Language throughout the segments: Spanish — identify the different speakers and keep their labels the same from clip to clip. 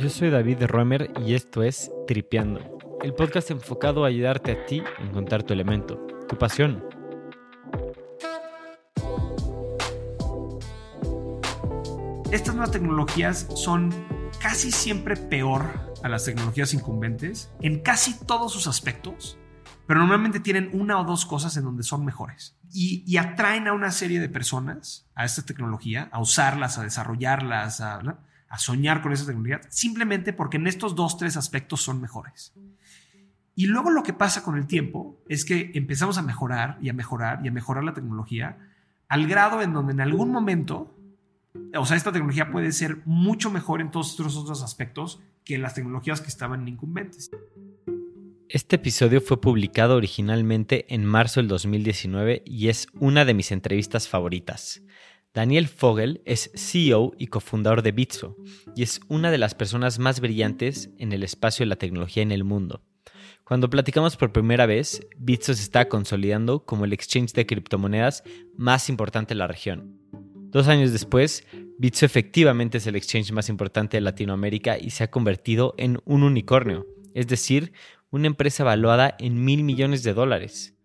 Speaker 1: Yo soy David Roemer y esto es Tripeando, el podcast enfocado a ayudarte a ti a encontrar tu elemento, tu pasión.
Speaker 2: Estas nuevas tecnologías son casi siempre peor a las tecnologías incumbentes en casi todos sus aspectos, pero normalmente tienen una o dos cosas en donde son mejores. Y, atraen a una serie de personas a esta tecnología, a usarlas, a desarrollarlas, a, a soñar con esa tecnología, simplemente porque en estos dos, tres aspectos son mejores. Y luego lo que pasa con el tiempo es que empezamos a mejorar y a mejorar y a mejorar la tecnología al grado en donde en algún momento, o sea, esta tecnología puede ser mucho mejor en todos estos otros aspectos que las tecnologías que estaban incumbentes.
Speaker 1: Este episodio fue publicado originalmente en marzo del 2019 y es una de mis entrevistas favoritas. Daniel Fogel es CEO y cofundador de Bitso y es una de las personas más brillantes en el espacio de la tecnología en el mundo. Cuando platicamos por primera vez, Bitso se está consolidando como el exchange de criptomonedas más importante de la región. Dos años después, Bitso efectivamente es el exchange más importante de Latinoamérica y se ha convertido en un unicornio, es decir, una empresa valuada en mil millones de dólares.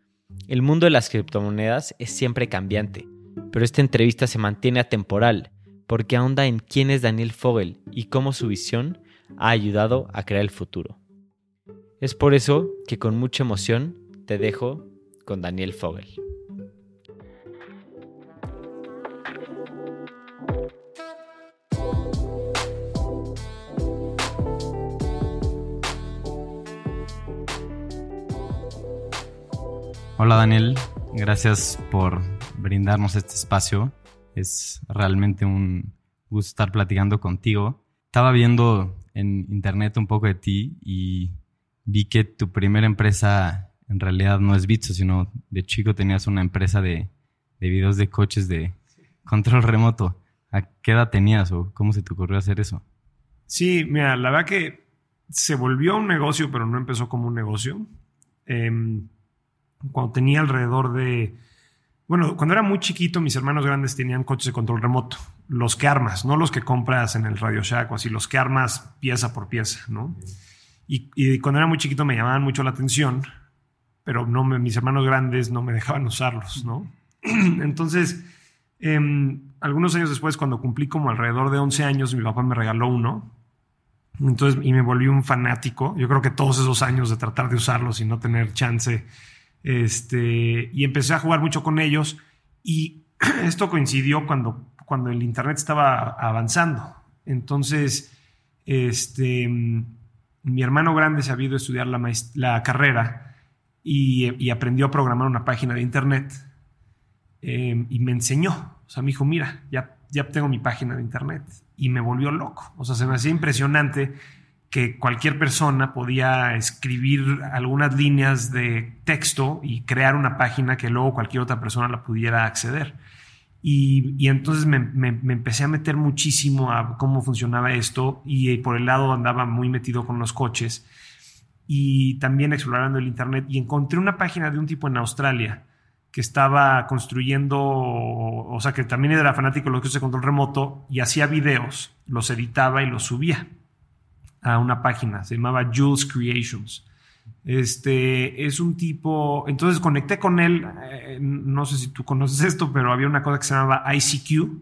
Speaker 1: El mundo de las criptomonedas es siempre cambiante, pero esta entrevista se mantiene atemporal porque ahonda en quién es Daniel Fogel y cómo su visión ha ayudado a crear el futuro. Es por eso que con mucha emoción te dejo con Daniel Fogel.
Speaker 3: Hola Daniel, gracias por brindarnos este espacio. Es realmente un gusto estar platicando contigo. Estaba viendo en internet un poco de ti y vi que tu primera empresa en realidad no es Bitso, sino de chico tenías una empresa de, de videos de coches de control remoto. ¿A qué edad tenías o cómo se te ocurrió hacer eso?
Speaker 2: Sí, mira, la verdad que se volvió un negocio, pero no empezó como un negocio. Em, cuando tenía alrededor de... Bueno, cuando era muy chiquito, mis hermanos grandes tenían coches de control remoto. Los que armas, no los que compras en el Radio Shack o así, los que armas pieza por pieza, ¿no? Y, cuando era muy chiquito me llamaban mucho la atención, pero no mis hermanos grandes no me dejaban usarlos, ¿no? Entonces, em, algunos años después, cuando cumplí como alrededor de 11 años, mi papá me regaló uno. Entonces, y me volví un fanático. Yo creo que todos esos años de tratar de usarlos y no tener chance este, y empecé a jugar mucho con ellos y esto coincidió cuando, cuando el Internet estaba avanzando. Entonces, este, mi hermano grande se había ido a estudiar la, la carrera y, aprendió a programar una página de Internet em, y me enseñó. O sea, me dijo, mira, ya, ya tengo mi página de Internet. Y me volvió loco. O sea, se me hacía impresionante que cualquier persona podía escribir algunas líneas de texto y crear una página que luego cualquier otra persona la pudiera acceder. Y, entonces me, empecé a meter muchísimo a cómo funcionaba esto y por el lado andaba muy metido con los coches y también explorando el Internet y encontré una página de un tipo en Australia que estaba construyendo, o sea, que también era fanático de los coches de control remoto y hacía videos, los editaba y los subía a una página, se llamaba Jules Creations. Este es un tipo, entonces conecté con él, eh, no sé si tú conoces esto, pero había una cosa que se llamaba ICQ.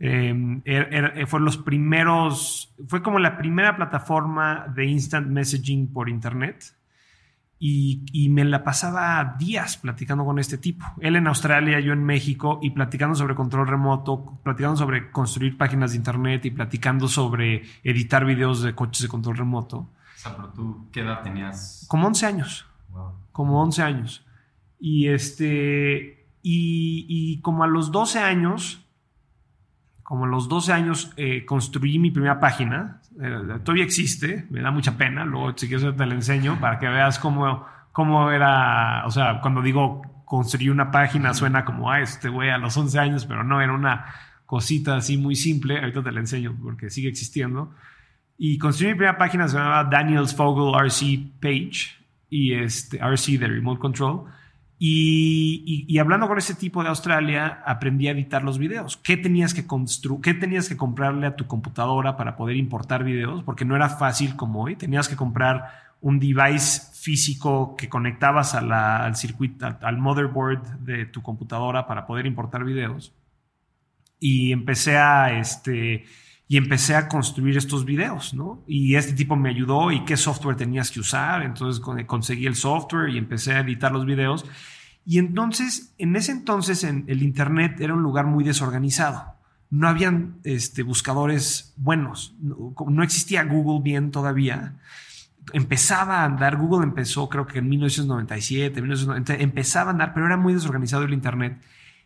Speaker 2: Eh, er, fue los primeros, fue como la primera plataforma de instant messaging por internet y, me la pasaba días platicando con este tipo. Él en Australia, yo en México, y platicando sobre control remoto, platicando sobre construir páginas de internet y platicando sobre editar videos de coches de control remoto. O
Speaker 3: sea, pero tú, ¿qué edad tenías?
Speaker 2: Como 11 años. Como 11 años. Y este, y, y como a los 12 años, como a los 12 años eh, construí mi primera página. Eh, todavía existe, me da mucha pena. Luego, si quieres, te la enseño para que veas cómo, cómo era. O sea, cuando digo construí una página, suena como, a este güey a los 11 años, pero no, era una cosita así muy simple. Ahorita te la enseño porque sigue existiendo. Y construí mi primera página, se llamaba Daniels Fogel RC Page y este RC de Remote Control. Y, hablando con ese tipo de Australia, aprendí a editar los videos. ¿Qué tenías que construir? ¿Qué tenías que comprarle a tu computadora para poder importar videos? Porque no era fácil como hoy. Tenías que comprar un device físico que conectabas al circuito, al, motherboard de tu computadora para poder importar videos. Y empecé a este y empecé a construir estos videos, ¿no? Y este tipo me ayudó y qué software tenías que usar, entonces conseguí el software y empecé a editar los videos. Y entonces, en ese entonces, en el Internet era un lugar muy desorganizado. No habían este, buscadores buenos, no, no existía Google bien todavía. Empezaba a andar, Google empezó creo que en 1997, 1990, empezaba a andar, pero era muy desorganizado el Internet.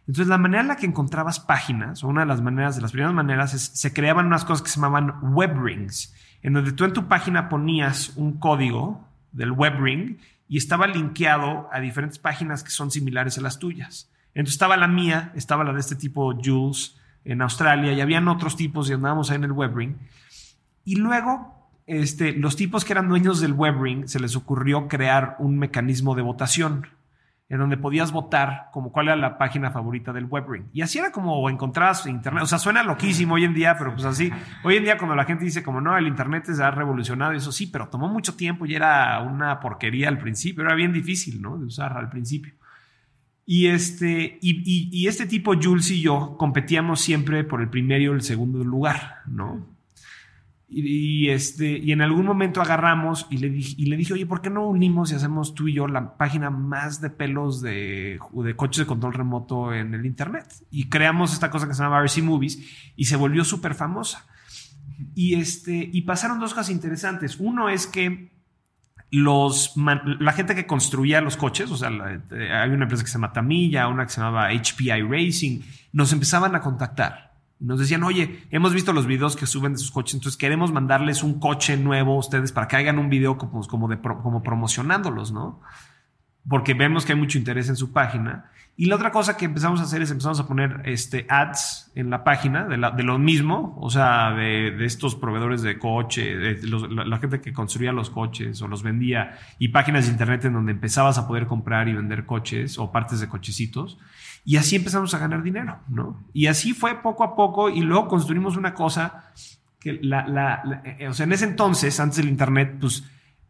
Speaker 2: Entonces, la manera en la que encontrabas páginas, o una de las maneras, de las primeras maneras, es se creaban unas cosas que se llamaban web rings, en donde tú en tu página ponías un código del web ring y estaba linkeado a diferentes páginas que son similares a las tuyas. Entonces estaba la mía, estaba la de este tipo Jules en Australia y habían otros tipos y andábamos ahí en el web ring. Y luego, este, los tipos que eran dueños del web ring se les ocurrió crear un mecanismo de votación en donde podías votar como cuál era la página favorita del WebRing. Y así era como encontrabas internet. O sea, suena loquísimo hoy en día, pero pues así. Hoy en día cuando la gente dice como no, el internet se ha revolucionado, eso sí, pero tomó mucho tiempo y era una porquería al principio. Era bien difícil, ¿no? De usar al principio. Y este, y, y este tipo, Jules y yo, competíamos siempre por el primero y el segundo lugar, ¿no? Y, este, y en algún momento agarramos y le, dije, y le dije, oye, ¿por qué no unimos y hacemos tú y yo la página más de pelos de, de coches de control remoto en el Internet? Y creamos esta cosa que se llama RC Movies y se volvió súper famosa. Y, este, y pasaron dos cosas interesantes. Uno es que los, la gente que construía los coches, o sea, hay una empresa que se llama Tamilla, una que se llamaba HPI Racing, nos empezaban a contactar nos decían, oye, hemos visto los videos que suben de sus coches, entonces queremos mandarles un coche nuevo a ustedes para que hagan un video como, como, de, como promocionándolos, ¿no? Porque vemos que hay mucho interés en su página. Y la otra cosa que empezamos a hacer es empezamos a poner este, ads en la página de, lo mismo, o sea, de, estos proveedores de coche, de la, la, gente que construía los coches o los vendía, y páginas de internet en donde empezabas a poder comprar y vender coches o partes de cochecitos. Y así empezamos a ganar dinero, ¿no? Y así fue poco a poco y luego construimos una cosa que la, la, eh, o sea, en ese entonces, antes del Internet, pues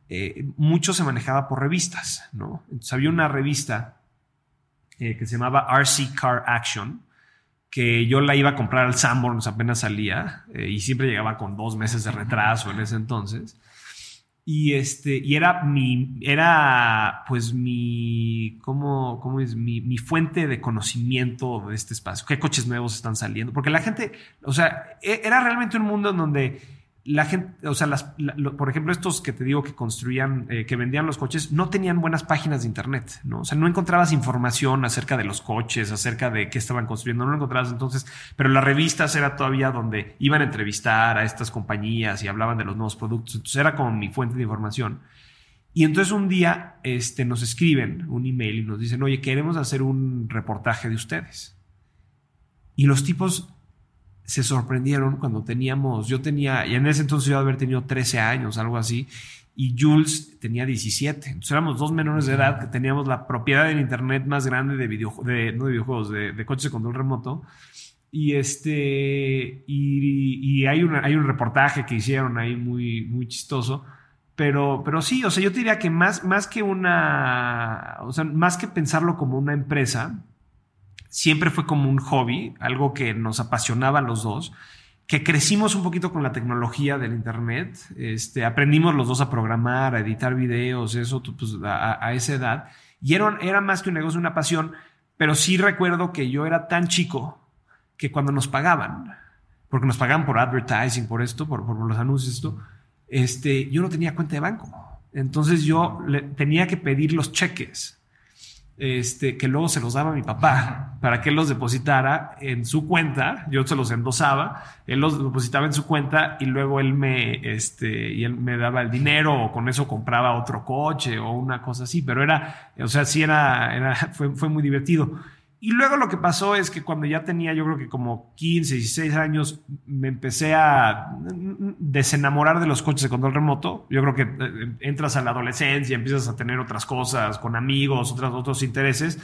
Speaker 2: eh, mucho se manejaba por revistas, ¿no? Entonces había una revista eh, que se llamaba RC Car Action, que yo la iba a comprar al Sanborns apenas salía y siempre llegaba con dos meses de retraso en ese entonces. Y este, y era mi, era pues mi, ¿cómo, cómo es? Mi, mi, fuente de conocimiento de este espacio. ¿Qué coches nuevos están saliendo? Porque la gente, o sea, e, era realmente un mundo en donde la gente, o sea, las, por ejemplo, estos que te digo que construían, eh, que vendían los coches, no tenían buenas páginas de internet, ¿no? O sea, no encontrabas información acerca de los coches, acerca de qué estaban construyendo, no lo encontrabas entonces, pero las revistas era todavía donde iban a entrevistar a estas compañías y hablaban de los nuevos productos, entonces era como mi fuente de información. Y entonces un día este, nos escriben un email y nos dicen, oye, queremos hacer un reportaje de ustedes. Y los tipos se sorprendieron cuando teníamos, yo tenía, y en ese entonces yo haber tenido 13 años, algo así, y Jules tenía 17. Entonces éramos dos menores de edad que teníamos la propiedad en Internet más grande de, videojuegos, de no de videojuegos, de, coches de control remoto. Y este, y, hay, una, hay un reportaje que hicieron ahí muy, muy chistoso. Pero, pero sí, o sea, yo diría que más, más que una, o sea, más que pensarlo como una empresa, siempre fue como un hobby, algo que nos apasionaba a los dos, que crecimos un poquito con la tecnología del Internet, este, aprendimos los dos a programar, a editar videos, eso pues, a, esa edad, y era, más que un negocio, una pasión, pero sí recuerdo que yo era tan chico que cuando nos pagaban, porque nos pagaban por advertising, por esto, por, los anuncios, esto, este, yo no tenía cuenta de banco. Entonces yo tenía que pedir los cheques este, que luego se los daba mi papá para que él los depositara en su cuenta. Yo se los endosaba, él los depositaba en su cuenta y luego él me, este, y él me daba el dinero o con eso compraba otro coche o una cosa así. Pero era, o sea, sí era, era fue, fue muy divertido. Y luego lo que pasó es que cuando ya tenía yo creo que como 15, 16 años, me empecé a... desenamorar de los coches de control remoto. Yo creo que eh, entras a la adolescencia, empiezas a tener otras cosas con amigos, otros, otros intereses.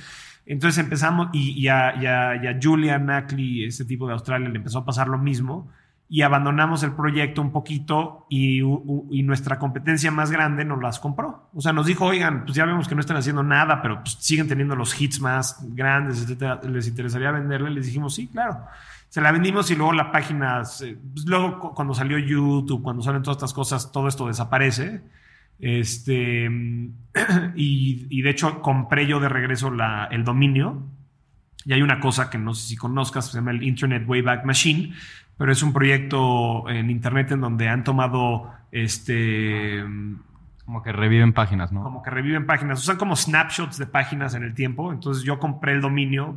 Speaker 2: Entonces empezamos, y, y, a, y, a, Julian Ackley, este tipo de Australia, le empezó a pasar lo mismo y abandonamos el proyecto un poquito y, y, nuestra competencia más grande nos las compró. O sea, nos dijo, oigan, pues ya vemos que no están haciendo nada, pero pues siguen teniendo los hits más grandes, etcétera. ¿Les interesaría venderle? Les dijimos, sí, claro. Se la vendimos y luego la página, pues luego cuando salió YouTube, cuando salen todas estas cosas, todo esto desaparece. Este, y, y de hecho compré yo de regreso la, el dominio. Y hay una cosa que no sé si conozcas, se llama el Internet Wayback Machine, pero es un proyecto en internet en donde han tomado este
Speaker 3: como que reviven páginas, ¿no?
Speaker 2: Como que reviven páginas. Usan como snapshots de páginas en el tiempo. Entonces yo compré el dominio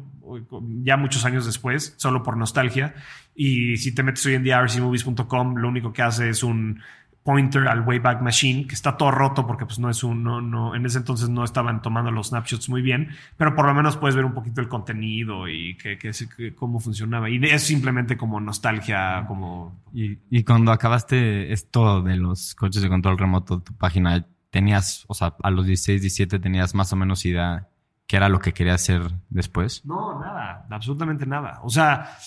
Speaker 2: ya muchos años después, solo por nostalgia. Y si te metes hoy en día rcmovies.com, lo único que hace es un pointer al Wayback Machine, que está todo roto porque pues no es un, no, no, en ese entonces no estaban tomando los snapshots muy bien, pero por lo menos puedes ver un poquito el contenido y que, que, cómo funcionaba. Y es simplemente como nostalgia, como...
Speaker 3: Y, y, cuando acabaste esto de los coches de control remoto, tu página, tenías, o sea, a los 16, 17 tenías más o menos idea qué era lo que quería hacer después?
Speaker 2: No, nada, absolutamente nada. O sea,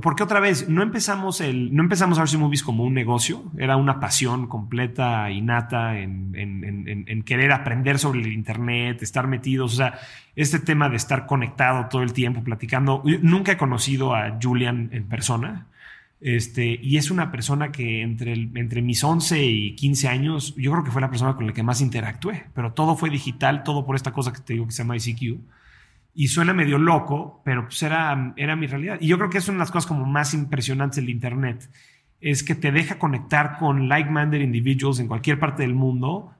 Speaker 2: porque otra vez, no empezamos el, no empezamos RC Movies como un negocio, era una pasión completa, innata en, en, en, querer aprender sobre el Internet, estar metidos, o sea, este tema de estar conectado todo el tiempo, platicando. Nunca he conocido a Julian en persona. Este, y es una persona que entre, entre mis 11 y 15 años, yo creo que fue la persona con la que más interactué, pero todo fue digital, todo por esta cosa que te digo que se llama ICQ. Y suena medio loco, pero pues era, era mi realidad. Y yo creo que es una de las cosas como más impresionantes del Internet, es que te deja conectar con like-minded individuals en cualquier parte del mundo,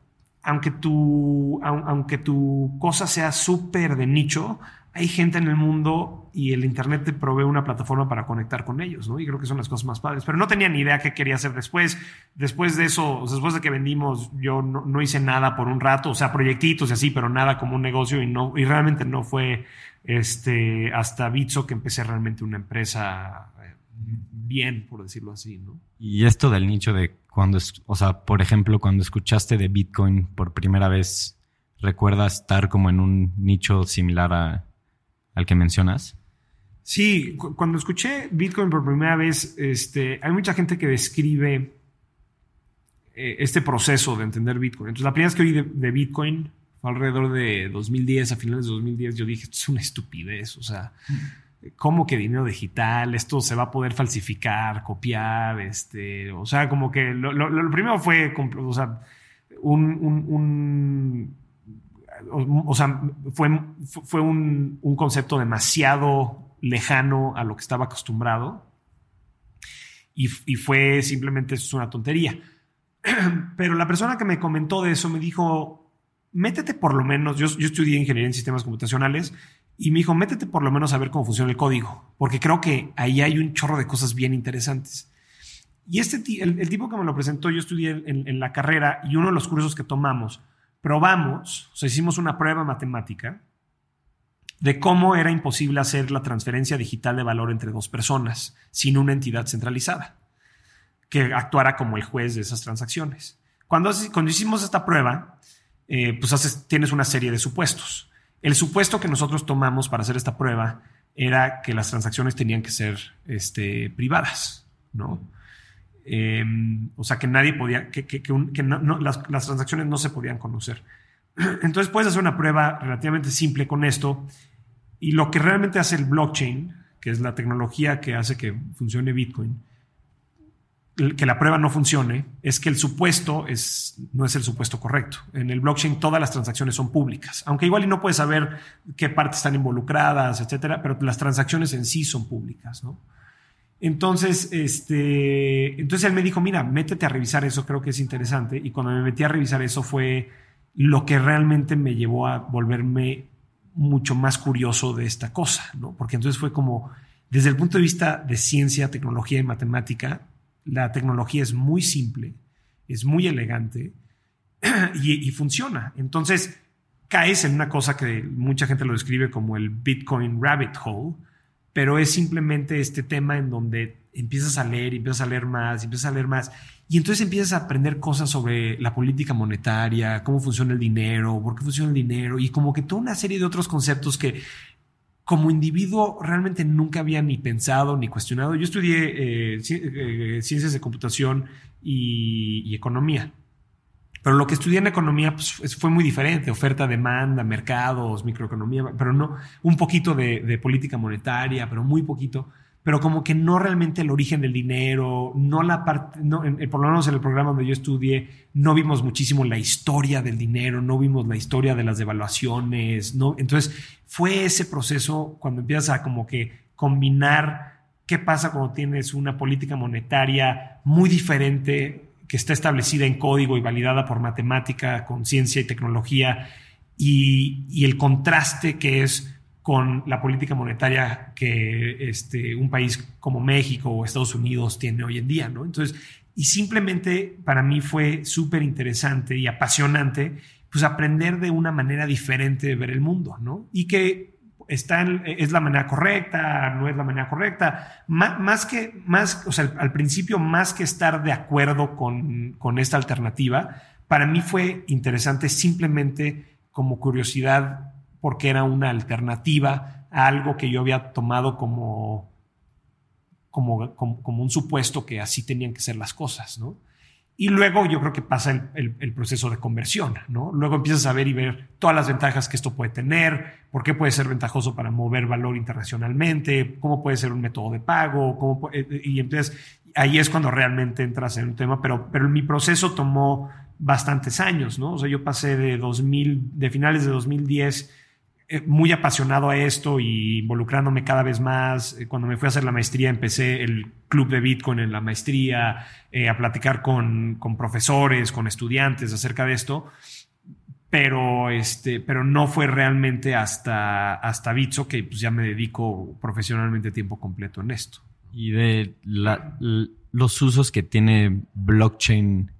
Speaker 2: aunque tu, aunque tu cosa sea súper de nicho, hay gente en el mundo y el Internet te provee una plataforma para conectar con ellos, ¿no? Y creo que son las cosas más padres. Pero no tenía ni idea qué quería hacer después. Después de eso, después de que vendimos, yo no, hice nada por un rato, o sea, proyectitos y así, pero nada como un negocio y no, y realmente no fue este, hasta Bitso que empecé realmente una empresa eh, bien, por decirlo así, ¿no?
Speaker 3: Y esto del nicho de cuando, o sea, por ejemplo, cuando escuchaste de Bitcoin por primera vez, ¿recuerdas estar como en un nicho similar a al que mencionas?
Speaker 2: Sí, cuando escuché Bitcoin por primera vez, este, hay mucha gente que describe eh, este proceso de entender Bitcoin. Entonces, la primera vez que oí de, Bitcoin fue alrededor de 2010, a finales de 2010, yo dije, esto es una estupidez, o sea, ¿cómo que dinero digital? Esto se va a poder falsificar, copiar, este, o sea, como que lo, primero fue, o sea, un o, sea, fue, fue un, concepto demasiado lejano a lo que estaba acostumbrado y, fue simplemente es una tontería. Pero la persona que me comentó de eso me dijo, métete por lo menos, yo, yo estudié ingeniería en sistemas computacionales y me dijo, métete por lo menos a ver cómo funciona el código, porque creo que ahí hay un chorro de cosas bien interesantes. Y este el, tipo que me lo presentó, yo estudié en, la carrera y uno de los cursos que tomamos probamos, o sea, hicimos una prueba matemática de cómo era imposible hacer la transferencia digital de valor entre dos personas sin una entidad centralizada que actuara como el juez de esas transacciones. Cuando, cuando hicimos esta prueba, eh, pues tienes una serie de supuestos. El supuesto que nosotros tomamos para hacer esta prueba era que las transacciones tenían que ser este, privadas, ¿no? Em, o sea, que nadie podía, que, las, transacciones no se podían conocer. Entonces puedes hacer una prueba relativamente simple con esto y lo que realmente hace el blockchain, que es la tecnología que hace que funcione Bitcoin, que la prueba no funcione, es que el supuesto es, no es el supuesto correcto. En el blockchain todas las transacciones son públicas, aunque igual y no puedes saber qué partes están involucradas, etcétera, pero las transacciones en sí son públicas, ¿no? Entonces, este, entonces él me dijo, mira, métete a revisar eso, creo que es interesante. Y cuando me metí a revisar eso fue lo que realmente me llevó a volverme mucho más curioso de esta cosa, ¿no? Porque entonces fue como, desde el punto de vista de ciencia, tecnología y matemática, la tecnología es muy simple, es muy elegante y, y funciona. Entonces, caes en una cosa que mucha gente lo describe como el Bitcoin rabbit hole, pero es simplemente este tema en donde empiezas a leer y empiezas a leer más y empiezas a leer más. Y entonces empiezas a aprender cosas sobre la política monetaria, cómo funciona el dinero, por qué funciona el dinero y como que toda una serie de otros conceptos que como individuo realmente nunca había ni pensado ni cuestionado. Yo estudié eh, eh, ciencias de computación y, economía. Pero lo que estudié en economía pues, fue muy diferente, oferta, demanda, mercados, microeconomía, pero no un poquito de política monetaria, pero muy poquito. Pero como que no realmente el origen del dinero, no la parte, no, por lo menos en el programa donde yo estudié, no vimos muchísimo la historia del dinero, no vimos la historia de las devaluaciones, no, entonces fue ese proceso cuando empiezas a como que combinar qué pasa cuando tienes una política monetaria muy diferente que está establecida en código y validada por matemática, con ciencia y tecnología, y, el contraste que es con la política monetaria que este, un país como México o Estados Unidos tiene hoy en día, ¿no? Entonces, y simplemente para mí fue súper interesante y apasionante, pues aprender de una manera diferente de ver el mundo, ¿no? Y que está es la manera correcta, no es la manera correcta, más, que, más, o sea, al principio, más que estar de acuerdo con, con esta alternativa, para mí fue interesante simplemente como curiosidad porque era una alternativa a algo que yo había tomado como, como, como, un supuesto que así tenían que ser las cosas, ¿no? Y luego yo creo que pasa el, proceso de conversión, ¿no? Luego empiezas a ver y ver todas las ventajas que esto puede tener, por qué puede ser ventajoso para mover valor internacionalmente, cómo puede ser un método de pago, cómo y entonces ahí es cuando realmente entras en un tema, pero, pero mi proceso tomó bastantes años, ¿no? O sea, yo pasé de 2000, de finales de 2010 eh, muy apasionado a esto y involucrándome cada vez más. Eh, cuando me fui a hacer la maestría empecé el club de Bitcoin en la maestría, eh, a platicar con, con, profesores, con estudiantes acerca de esto. Pero, este, pero no fue realmente hasta, hasta Bitso que pues, ya me dedico profesionalmente tiempo completo en esto.
Speaker 3: Y de los usos que tiene blockchain,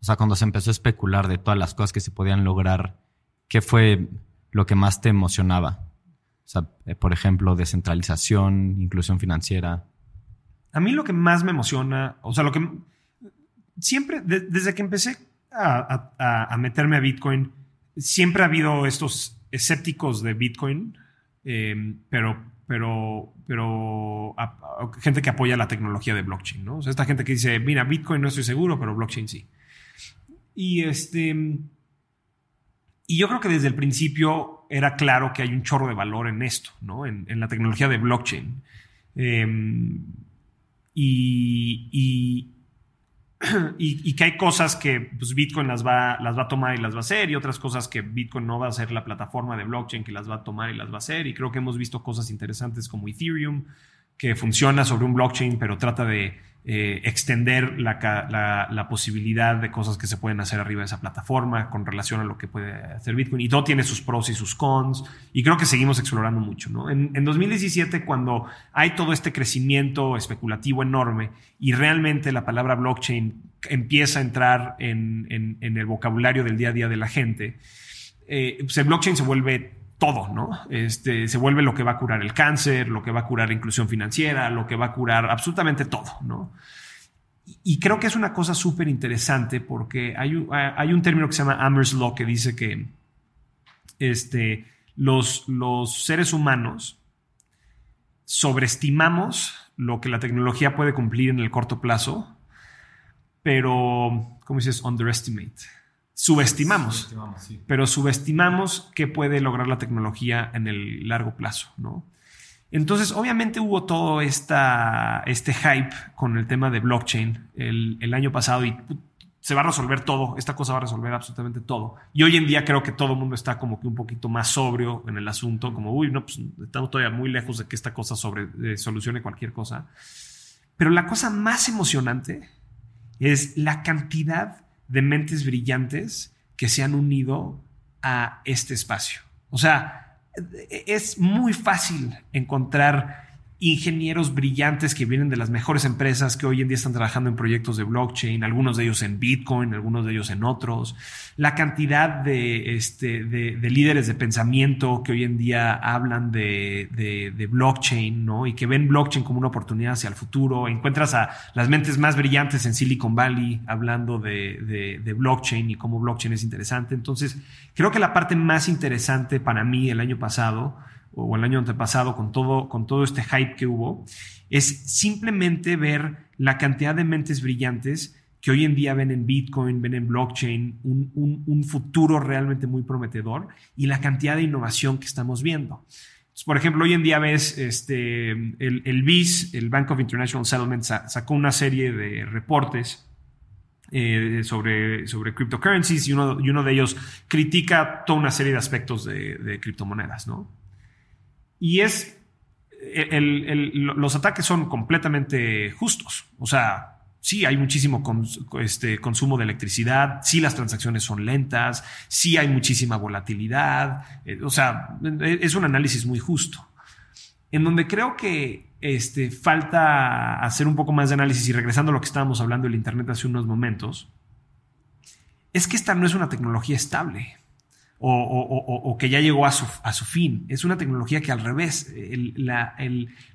Speaker 3: o sea, cuando se empezó a especular de todas las cosas que se podían lograr, ¿qué fue lo que más te emocionaba? O sea, eh, por ejemplo, descentralización, inclusión financiera.
Speaker 2: A mí lo que más me emociona, o sea, lo que siempre, desde que empecé a, meterme a Bitcoin, siempre ha habido estos escépticos de Bitcoin, eh, pero, pero, pero gente que apoya la tecnología de blockchain, ¿no? O sea, esta gente que dice, mira, Bitcoin no estoy seguro, pero blockchain sí. Y este y yo creo que desde el principio era claro que hay un chorro de valor en esto, ¿no? En, la tecnología de blockchain. Em, y, y, que hay cosas que pues, Bitcoin las va, las va a tomar y las va a hacer, y otras cosas que Bitcoin no va a ser la plataforma de blockchain que las va a tomar y las va a hacer. Y creo que hemos visto cosas interesantes como Ethereum, que funciona sobre un blockchain, pero trata de eh, extender la, posibilidad de cosas que se pueden hacer arriba de esa plataforma con relación a lo que puede hacer Bitcoin. Y todo tiene sus pros y sus cons. Y creo que seguimos explorando mucho. ¿no? En, 2017, cuando hay todo este crecimiento especulativo enorme y realmente la palabra blockchain empieza a entrar en, el vocabulario del día a día de la gente, eh, pues el blockchain se vuelve todo, ¿no? Este, se vuelve lo que va a curar el cáncer, lo que va a curar la inclusión financiera, lo que va a curar absolutamente todo, ¿no? Y creo que es una cosa súper interesante porque hay un, hay un término que se llama Amherst Law que dice que este, los, los seres humanos sobreestimamos lo que la tecnología puede cumplir en el corto plazo, pero, ¿cómo dices? Underestimate subestimamos, pero subestimamos qué puede lograr la tecnología en el largo plazo, ¿no? Entonces, obviamente hubo todo esta, este hype con el tema de blockchain el, año pasado y se va a resolver todo, esta cosa va a resolver absolutamente todo. Y hoy en día creo que todo el mundo está como que un poquito más sobrio en el asunto, como, uy, no, pues estamos todavía muy lejos de que esta cosa sobre, eh, solucione cualquier cosa. Pero la cosa más emocionante es la cantidad de mentes brillantes que se han unido a este espacio. O sea, es muy fácil encontrar ingenieros brillantes que vienen de las mejores empresas que hoy en día están trabajando en proyectos de blockchain, algunos de ellos en Bitcoin, algunos de ellos en otros, la cantidad de, este, de, líderes de pensamiento que hoy en día hablan de, de, blockchain ¿no? y que ven blockchain como una oportunidad hacia el futuro. Encuentras a las mentes más brillantes en Silicon Valley hablando de, blockchain y cómo blockchain es interesante. Entonces, creo que la parte más interesante para mí el año pasado o el año antepasado con todo, con todo este hype que hubo, es simplemente ver la cantidad de mentes brillantes que hoy en día ven en Bitcoin, ven en blockchain un, futuro realmente muy prometedor y la cantidad de innovación que estamos viendo. por ejemplo, hoy en día ves este, el, el BIS, el Bank of International Settlements, sacó una serie de reportes eh, sobre, sobre cryptocurrencies y uno, y uno de ellos critica toda una serie de aspectos de criptomonedas, ¿no? Y es, los ataques son completamente justos. O sea, sí hay muchísimo este, consumo de electricidad, sí las transacciones son lentas, sí hay muchísima volatilidad. Eh, o sea, es un análisis muy justo. En donde creo que este, falta hacer un poco más de análisis y regresando a lo que estábamos hablando del Internet hace unos momentos, es que esta no es una tecnología estable o, que ya llegó a su, a su, fin. Es una tecnología que al revés, la,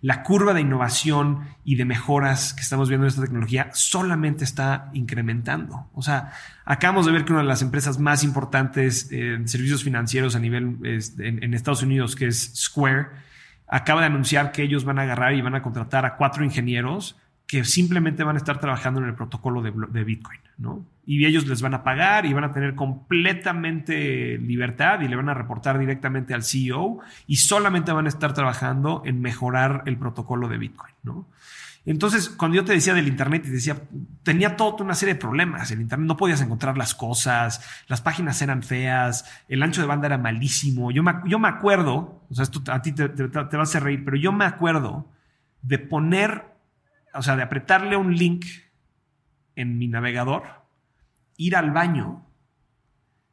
Speaker 2: la, curva de innovación y de mejoras que estamos viendo en esta tecnología solamente está incrementando. O sea, acabamos de ver que una de las empresas más importantes en servicios financieros a nivel en, en Estados Unidos, que es Square, acaba de anunciar que ellos van a agarrar y van a contratar a cuatro ingenieros que simplemente van a estar trabajando en el protocolo de, Bitcoin, ¿no? y ellos les van a pagar y van a tener completamente libertad y le van a reportar directamente al CEO y solamente van a estar trabajando en mejorar el protocolo de Bitcoin, ¿no? Entonces, cuando yo te decía del Internet y decía, tenía toda una serie de problemas. El Internet no podías encontrar las cosas, las páginas eran feas, el ancho de banda era malísimo. Yo me, yo me acuerdo, o sea, esto a ti te, te, te va a reír, pero yo me acuerdo de poner, o sea, de apretarle un link en mi navegador ir al baño,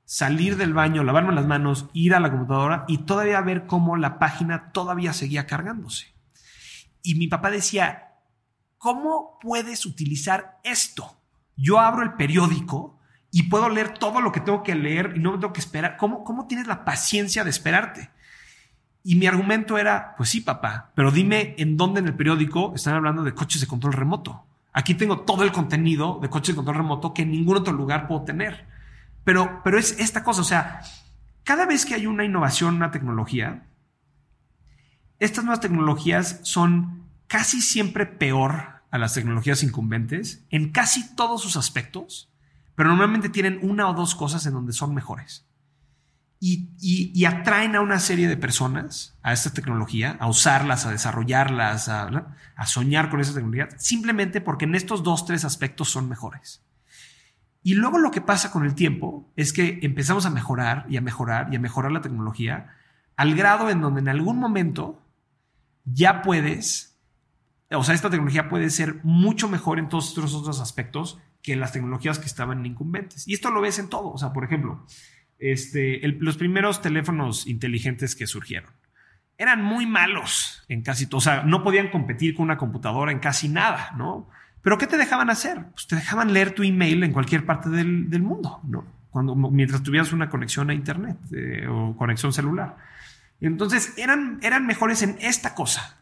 Speaker 2: salir del baño, lavarme las manos, ir a la computadora y todavía ver cómo la página todavía seguía cargándose. Y mi papá decía, ¿cómo puedes utilizar esto? Yo abro el periódico y puedo leer todo lo que tengo que leer y no me tengo que esperar. ¿Cómo, cómo tienes la paciencia de esperarte? Y mi argumento era, pues sí, papá, pero dime en dónde en el periódico están hablando de coches de control remoto. Aquí tengo todo el contenido de coches de control remoto que en ningún otro lugar puedo tener. Pero, pero es esta cosa, o sea, cada vez que hay una innovación, una tecnología, estas nuevas tecnologías son casi siempre peor a las tecnologías incumbentes en casi todos sus aspectos, pero normalmente tienen una o dos cosas en donde son mejores y, atraen a una serie de personas a esta tecnología, a usarlas, a desarrollarlas, a, soñar con esa tecnología, simplemente porque en estos dos, tres aspectos son mejores. Y luego lo que pasa con el tiempo es que empezamos a mejorar y a mejorar y a mejorar la tecnología al grado en donde en algún momento ya puedes, o sea, esta tecnología puede ser mucho mejor en todos estos otros aspectos que las tecnologías que estaban incumbentes. Y esto lo ves en todo. O sea, por ejemplo, este, los primeros teléfonos inteligentes que surgieron. Eran muy malos en casi todo, o sea, no podían competir con una computadora en casi nada, ¿no? Pero ¿qué te dejaban hacer? Pues te dejaban leer tu email en cualquier parte del, mundo, ¿no? Cuando, mientras tuvieras una conexión a internet eh, o conexión celular. Entonces eran, eran mejores en esta cosa,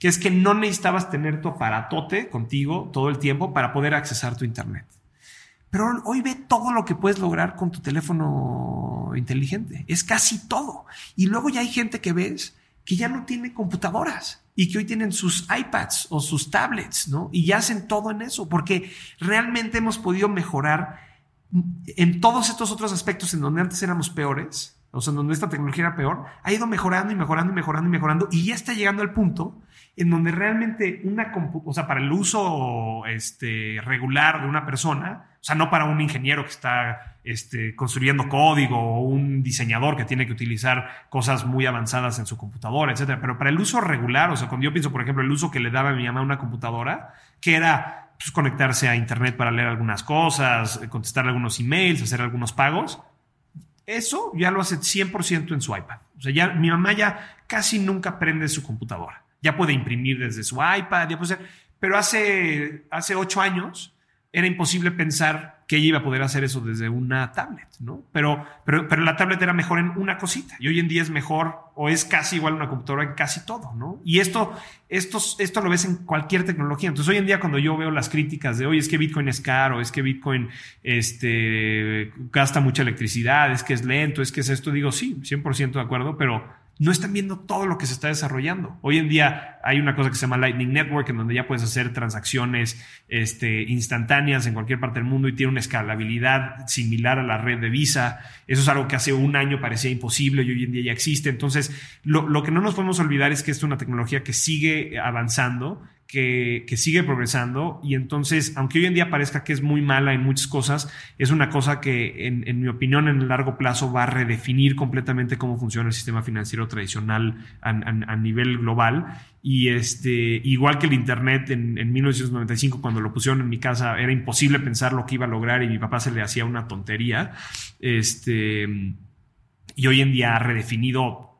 Speaker 2: que es que no necesitabas tener tu aparatote contigo todo el tiempo para poder accesar tu internet. Pero hoy ve todo lo que puedes lograr con tu teléfono inteligente. Es casi todo. Y luego ya hay gente que ves que ya no tiene computadoras y que hoy tienen sus iPads o sus tablets, ¿no? Y ya hacen todo en eso, porque realmente hemos podido mejorar en todos estos otros aspectos en donde antes éramos peores, o sea, en donde esta tecnología era peor, ha ido mejorando y mejorando y mejorando y mejorando y ya está llegando al punto en donde realmente una, o sea, para el uso este, regular de una persona, o sea, no para un ingeniero que está este, construyendo código o un diseñador que tiene que utilizar cosas muy avanzadas en su computadora, etcétera. Pero para el uso regular, o sea, cuando yo pienso, por ejemplo, el uso que le daba a mi mamá una computadora, que era pues, conectarse a internet para leer algunas cosas, contestar algunos emails, hacer algunos pagos, eso ya lo hace 100% en su iPad. O sea, ya mi mamá ya casi nunca prende su computadora. ya puede imprimir desde su iPad, ya puede pero hace, hace ocho años era imposible pensar que ella iba a poder hacer eso desde una tablet, ¿no? Pero, pero, pero la tablet era mejor en una cosita y hoy en día es mejor o es casi igual una computadora en casi todo, ¿no? Y esto, esto, esto lo ves en cualquier tecnología. Entonces, hoy en día cuando yo veo las críticas de, oye, es que Bitcoin es caro, es que Bitcoin este, gasta mucha electricidad, es que es lento, es que es esto, digo, sí, 100% de acuerdo, pero no están viendo todo lo que se está desarrollando. Hoy en día hay una cosa que se llama Lightning Network, en donde ya puedes hacer transacciones este, instantáneas en cualquier parte del mundo y tiene una escalabilidad similar a la red de Visa. Eso es algo que hace un año parecía imposible y hoy en día ya existe. Entonces, lo, lo que no nos podemos olvidar es que es una tecnología que sigue avanzando que, sigue progresando y entonces, aunque hoy en día parezca que es muy mala en muchas cosas, es una cosa que, en, mi opinión, en el largo plazo va a redefinir completamente cómo funciona el sistema financiero tradicional a, nivel global. Y este, igual que el Internet en, en 1995, cuando lo pusieron en mi casa, era imposible pensar lo que iba a lograr y mi papá se le hacía una tontería. Este, y hoy en día ha redefinido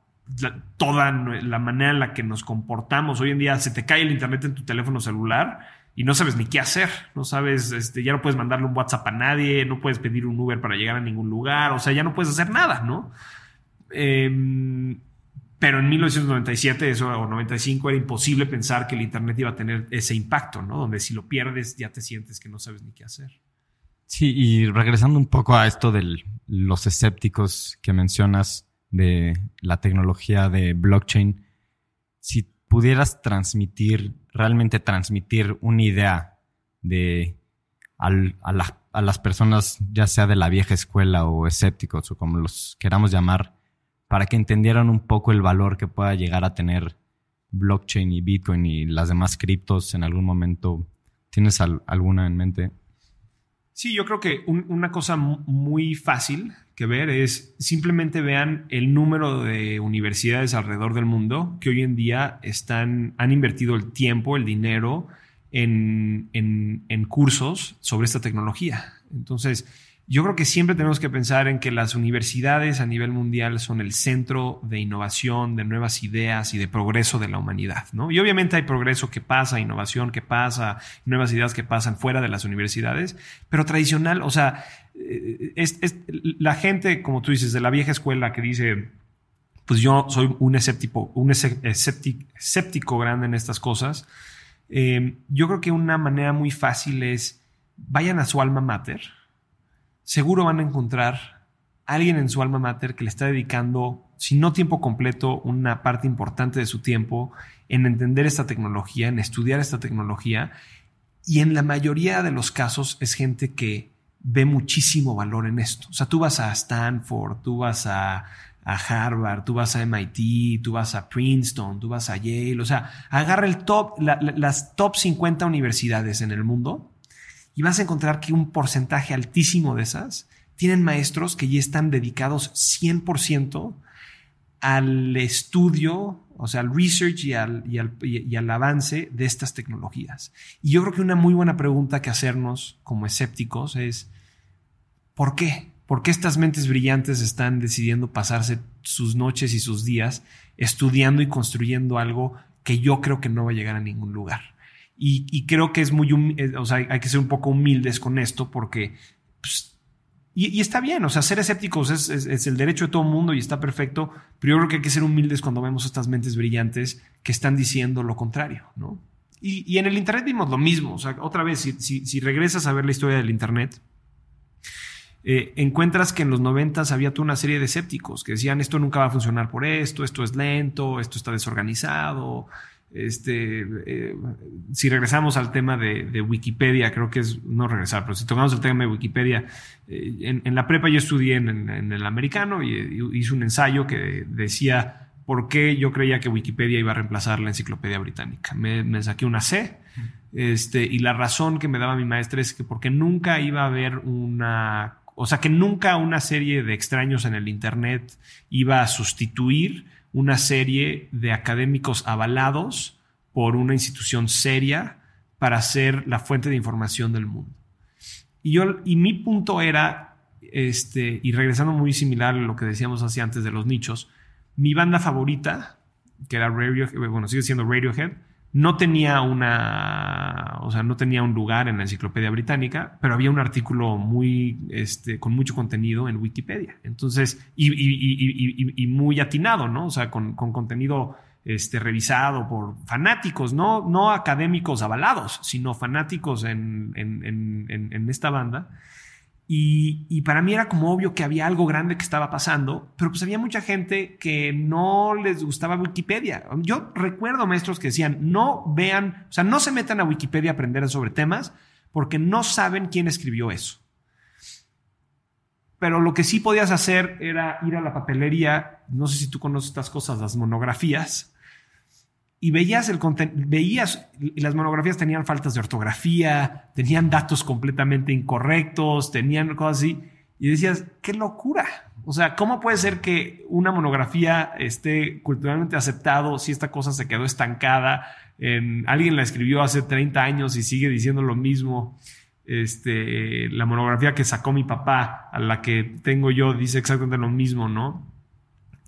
Speaker 2: toda la manera en la que nos comportamos. Hoy en día se te cae el internet en tu teléfono celular y no sabes ni qué hacer. No sabes, este, ya no puedes mandarle un WhatsApp a nadie, no puedes pedir un Uber para llegar a ningún lugar, o sea, ya no puedes hacer nada, ¿no? Em, pero en 1997 eso, o 95 era imposible pensar que el Internet iba a tener ese impacto, ¿no? Donde si lo pierdes ya te sientes que no sabes ni qué hacer.
Speaker 3: Sí, y regresando un poco a esto de los escépticos que mencionas, de la tecnología de blockchain, si pudieras transmitir, realmente transmitir una idea de a, las personas, ya sea de la vieja escuela o escépticos o como los queramos llamar, para que entendieran un poco el valor que pueda llegar a tener blockchain y Bitcoin y las demás criptos en algún momento. ¿Tienes alguna en mente?
Speaker 2: Sí, yo creo que una cosa muy fácil que ver es simplemente vean el número de universidades alrededor del mundo que hoy en día están, han invertido el tiempo, el dinero en, en cursos sobre esta tecnología. Entonces, yo creo que siempre tenemos que pensar en que las universidades a nivel mundial son el centro de innovación, de nuevas ideas y de progreso de la humanidad, ¿no? Y obviamente hay progreso que pasa, innovación que pasa, nuevas ideas que pasan fuera de las universidades, pero tradicional, o sea, la gente, como tú dices, de la vieja escuela que dice, pues yo soy un escéptico, grande en estas cosas, eh, yo creo que una manera muy fácil es, vayan a su alma mater, seguro van a encontrar alguien en su alma mater que le está dedicando, si no tiempo completo, una parte importante de su tiempo en entender esta tecnología, en estudiar esta tecnología. Y en la mayoría de los casos es gente que ve muchísimo valor en esto. O sea, tú vas a Stanford, tú vas a, Harvard, tú vas a MIT, tú vas a Princeton, tú vas a Yale. O sea, agarra el top, las top 50 universidades en el mundo y vas a encontrar que un porcentaje altísimo de esas tienen maestros que ya están dedicados 100% al estudio, o sea, al research y al, y, al, y al, avance de estas tecnologías. Y yo creo que una muy buena pregunta que hacernos como escépticos es, ¿por qué? ¿Por qué estas mentes brillantes están decidiendo pasarse sus noches y sus días estudiando y construyendo algo que yo creo que no va a llegar a ningún lugar? Y, creo que es muy, eh, o sea, hay que ser un poco humildes con esto porque, pues, y, está bien, o sea, ser escépticos es, el derecho de todo mundo y está perfecto, pero yo creo que hay que ser humildes cuando vemos estas mentes brillantes que están diciendo lo contrario, ¿no? Y, en el Internet vimos lo mismo, o sea, otra vez, si, regresas a ver la historia del Internet, eh, encuentras que en los noventas había toda una serie de escépticos que decían esto nunca va a funcionar por esto, esto es lento, esto está desorganizado, este, eh, si regresamos al tema de, Wikipedia, creo que es no regresar, pero si tocamos el tema de Wikipedia, eh, en, la prepa yo estudié en, el americano y, hice un ensayo que decía por qué yo creía que Wikipedia iba a reemplazar la enciclopedia británica. Me, saqué una C. Este, y la razón que me daba mi maestra es que porque nunca iba a haber una, o sea, que nunca una serie de extraños en el Internet iba a sustituir una serie de académicos avalados por una institución seria para ser la fuente de información del mundo. Y, yo, y mi punto era, este, y regresando muy similar a lo que decíamos hace antes de los nichos, mi banda favorita que era Radiohead, bueno, sigue siendo Radiohead, no tenía una, o sea, no tenía un lugar en la enciclopedia británica, pero había un artículo muy, este, con mucho contenido en Wikipedia. Entonces, y, muy atinado, ¿no? O sea, con, contenido este, revisado por fanáticos, no, no académicos avalados, sino fanáticos en, en esta banda. Y, para mí era como obvio que había algo grande que estaba pasando, pero pues había mucha gente que no les gustaba Wikipedia. Yo recuerdo maestros que decían, no vean, o sea, no se metan a Wikipedia a aprender sobre temas porque no saben quién escribió eso. Pero lo que sí podías hacer era ir a la papelería, no sé si tú conoces estas cosas, las monografías, y veías el veías las monografías tenían faltas de ortografía, tenían datos completamente incorrectos, tenían cosas así y decías, qué locura. O sea, ¿cómo puede ser que una monografía esté culturalmente aceptado si esta cosa se quedó estancada? alguien la escribió hace 30 años y sigue diciendo lo mismo. Este, la monografía que sacó mi papá, a la que tengo yo, dice exactamente lo mismo, ¿no?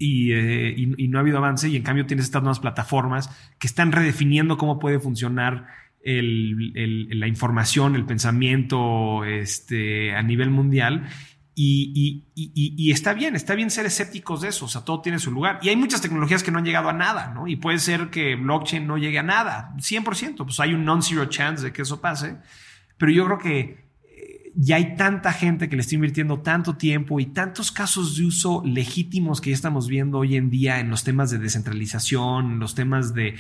Speaker 2: Eh, y, no ha habido avance y en cambio tienes estas nuevas plataformas que están redefiniendo cómo puede funcionar la información, el pensamiento este, a nivel mundial. Y, y, está bien, está bien ser escépticos de eso, o sea, todo tiene su lugar. Y hay muchas tecnologías que no han llegado a nada, ¿no? Y puede ser que blockchain no llegue a nada, 100%, pues hay un non-zero chance de que eso pase, pero yo creo que ya hay tanta gente que le está invirtiendo tanto tiempo y tantos casos de uso legítimos que ya estamos viendo hoy en día en los temas de descentralización, los temas de,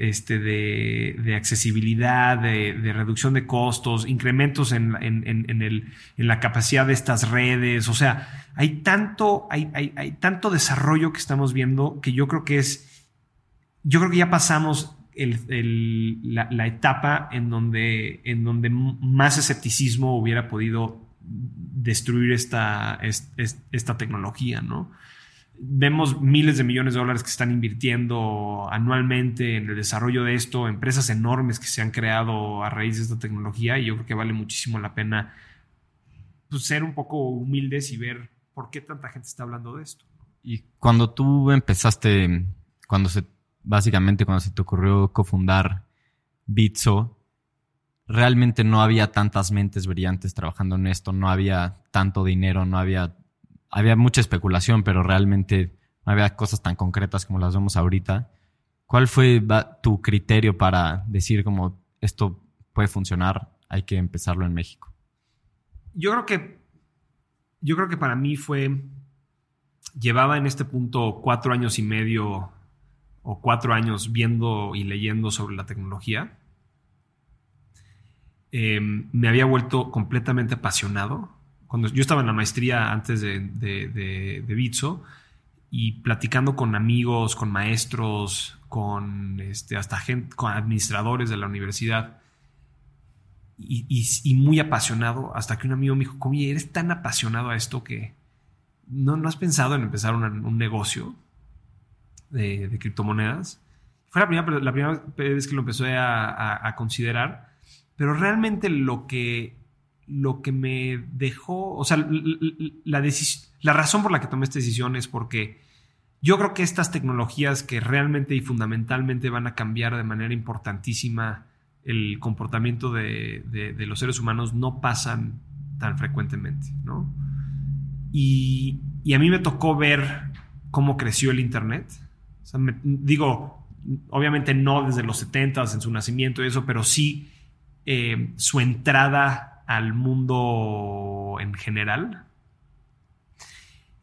Speaker 2: este, de, accesibilidad, de, reducción de costos, incrementos en, en, la capacidad de estas redes. O sea, hay tanto, hay, hay tanto desarrollo que estamos viendo que yo creo que es, yo creo que ya pasamos la, etapa en donde, en donde más escepticismo hubiera podido destruir esta, esta tecnología, ¿no? Vemos miles de millones de dólares que están invirtiendo anualmente en el desarrollo de esto, empresas enormes que se han creado a raíz de esta tecnología y yo creo que vale muchísimo la pena pues, ser un poco humildes y ver por qué tanta gente está hablando de esto.
Speaker 3: Y cuando tú empezaste, cuando se básicamente cuando se te ocurrió cofundar Bitso, realmente no había tantas mentes brillantes trabajando en esto, no había tanto dinero, no había, había mucha especulación, pero realmente no había cosas tan concretas como las vemos ahorita. ¿Cuál fue tu criterio para decir como esto puede funcionar, hay que empezarlo en México?
Speaker 2: Yo creo que, yo creo que para mí fue, llevaba en este punto cuatro años y medio o cuatro años viendo y leyendo sobre la tecnología, em, me había vuelto completamente apasionado. Cuando yo estaba en la maestría antes de, de, Bitso y platicando con amigos, con maestros, con este, hasta gente, con administradores de la universidad, y, muy apasionado, hasta que un amigo me dijo, oye, eres tan apasionado a esto que no, no has pensado en empezar un negocio de, criptomonedas. Fue la primera, la primera, vez que lo empecé a, considerar, pero realmente lo que, lo que me dejó, o sea, la, la razón por la que tomé esta decisión es porque yo creo que estas tecnologías que realmente y fundamentalmente van a cambiar de manera importantísima el comportamiento de, de, los seres humanos no pasan tan frecuentemente, ¿no? Y, y, a mí me tocó ver cómo creció el Internet digo, obviamente no desde los 70 en su nacimiento y eso, pero sí eh, su entrada al mundo en general.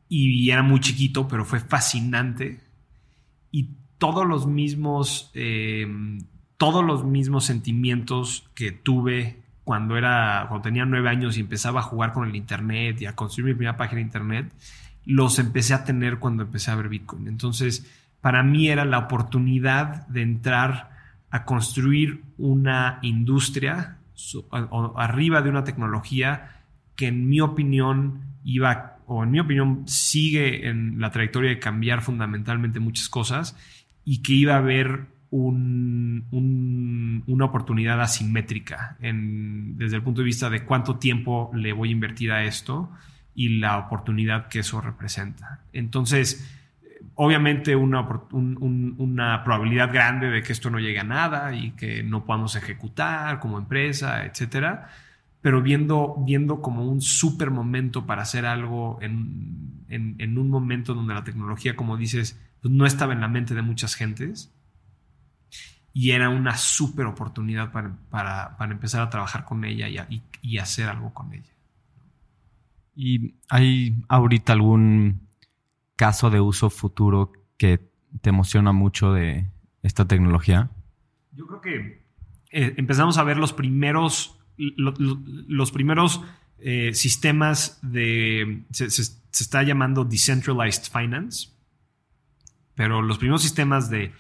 Speaker 2: Y era muy chiquito, pero fue fascinante. Y todos los mismos, eh, todos los mismos sentimientos que tuve cuando era, cuando tenía nueve años y empezaba a jugar con el internet y a construir mi primera página de internet, los empecé a tener cuando empecé a ver Bitcoin. Entonces, para mí era la oportunidad de entrar a construir una industria arriba de una tecnología que en mi opinión iba, o en mi opinión sigue en la trayectoria de cambiar fundamentalmente muchas cosas y que iba a haber una oportunidad asimétrica desde el punto de vista de cuánto tiempo le voy a invertir a esto y la oportunidad que eso representa. Entonces, obviamente una, una probabilidad grande de que esto no llegue a nada y que no podamos ejecutar como empresa, etcétera. Pero viendo, viendo como un súper momento para hacer algo en, en, un momento donde la tecnología, como dices, pues no estaba en la mente de muchas gentes y era una súper oportunidad para, para, para, empezar a trabajar con ella y, y hacer algo con ella.
Speaker 3: ¿Y hay ahorita algún caso de uso futuro que te emociona mucho de esta tecnología?
Speaker 2: Yo creo que eh, empezamos a ver los primeros, los primeros eh, sistemas de... Se, está llamando Decentralized Finance, pero los primeros sistemas de,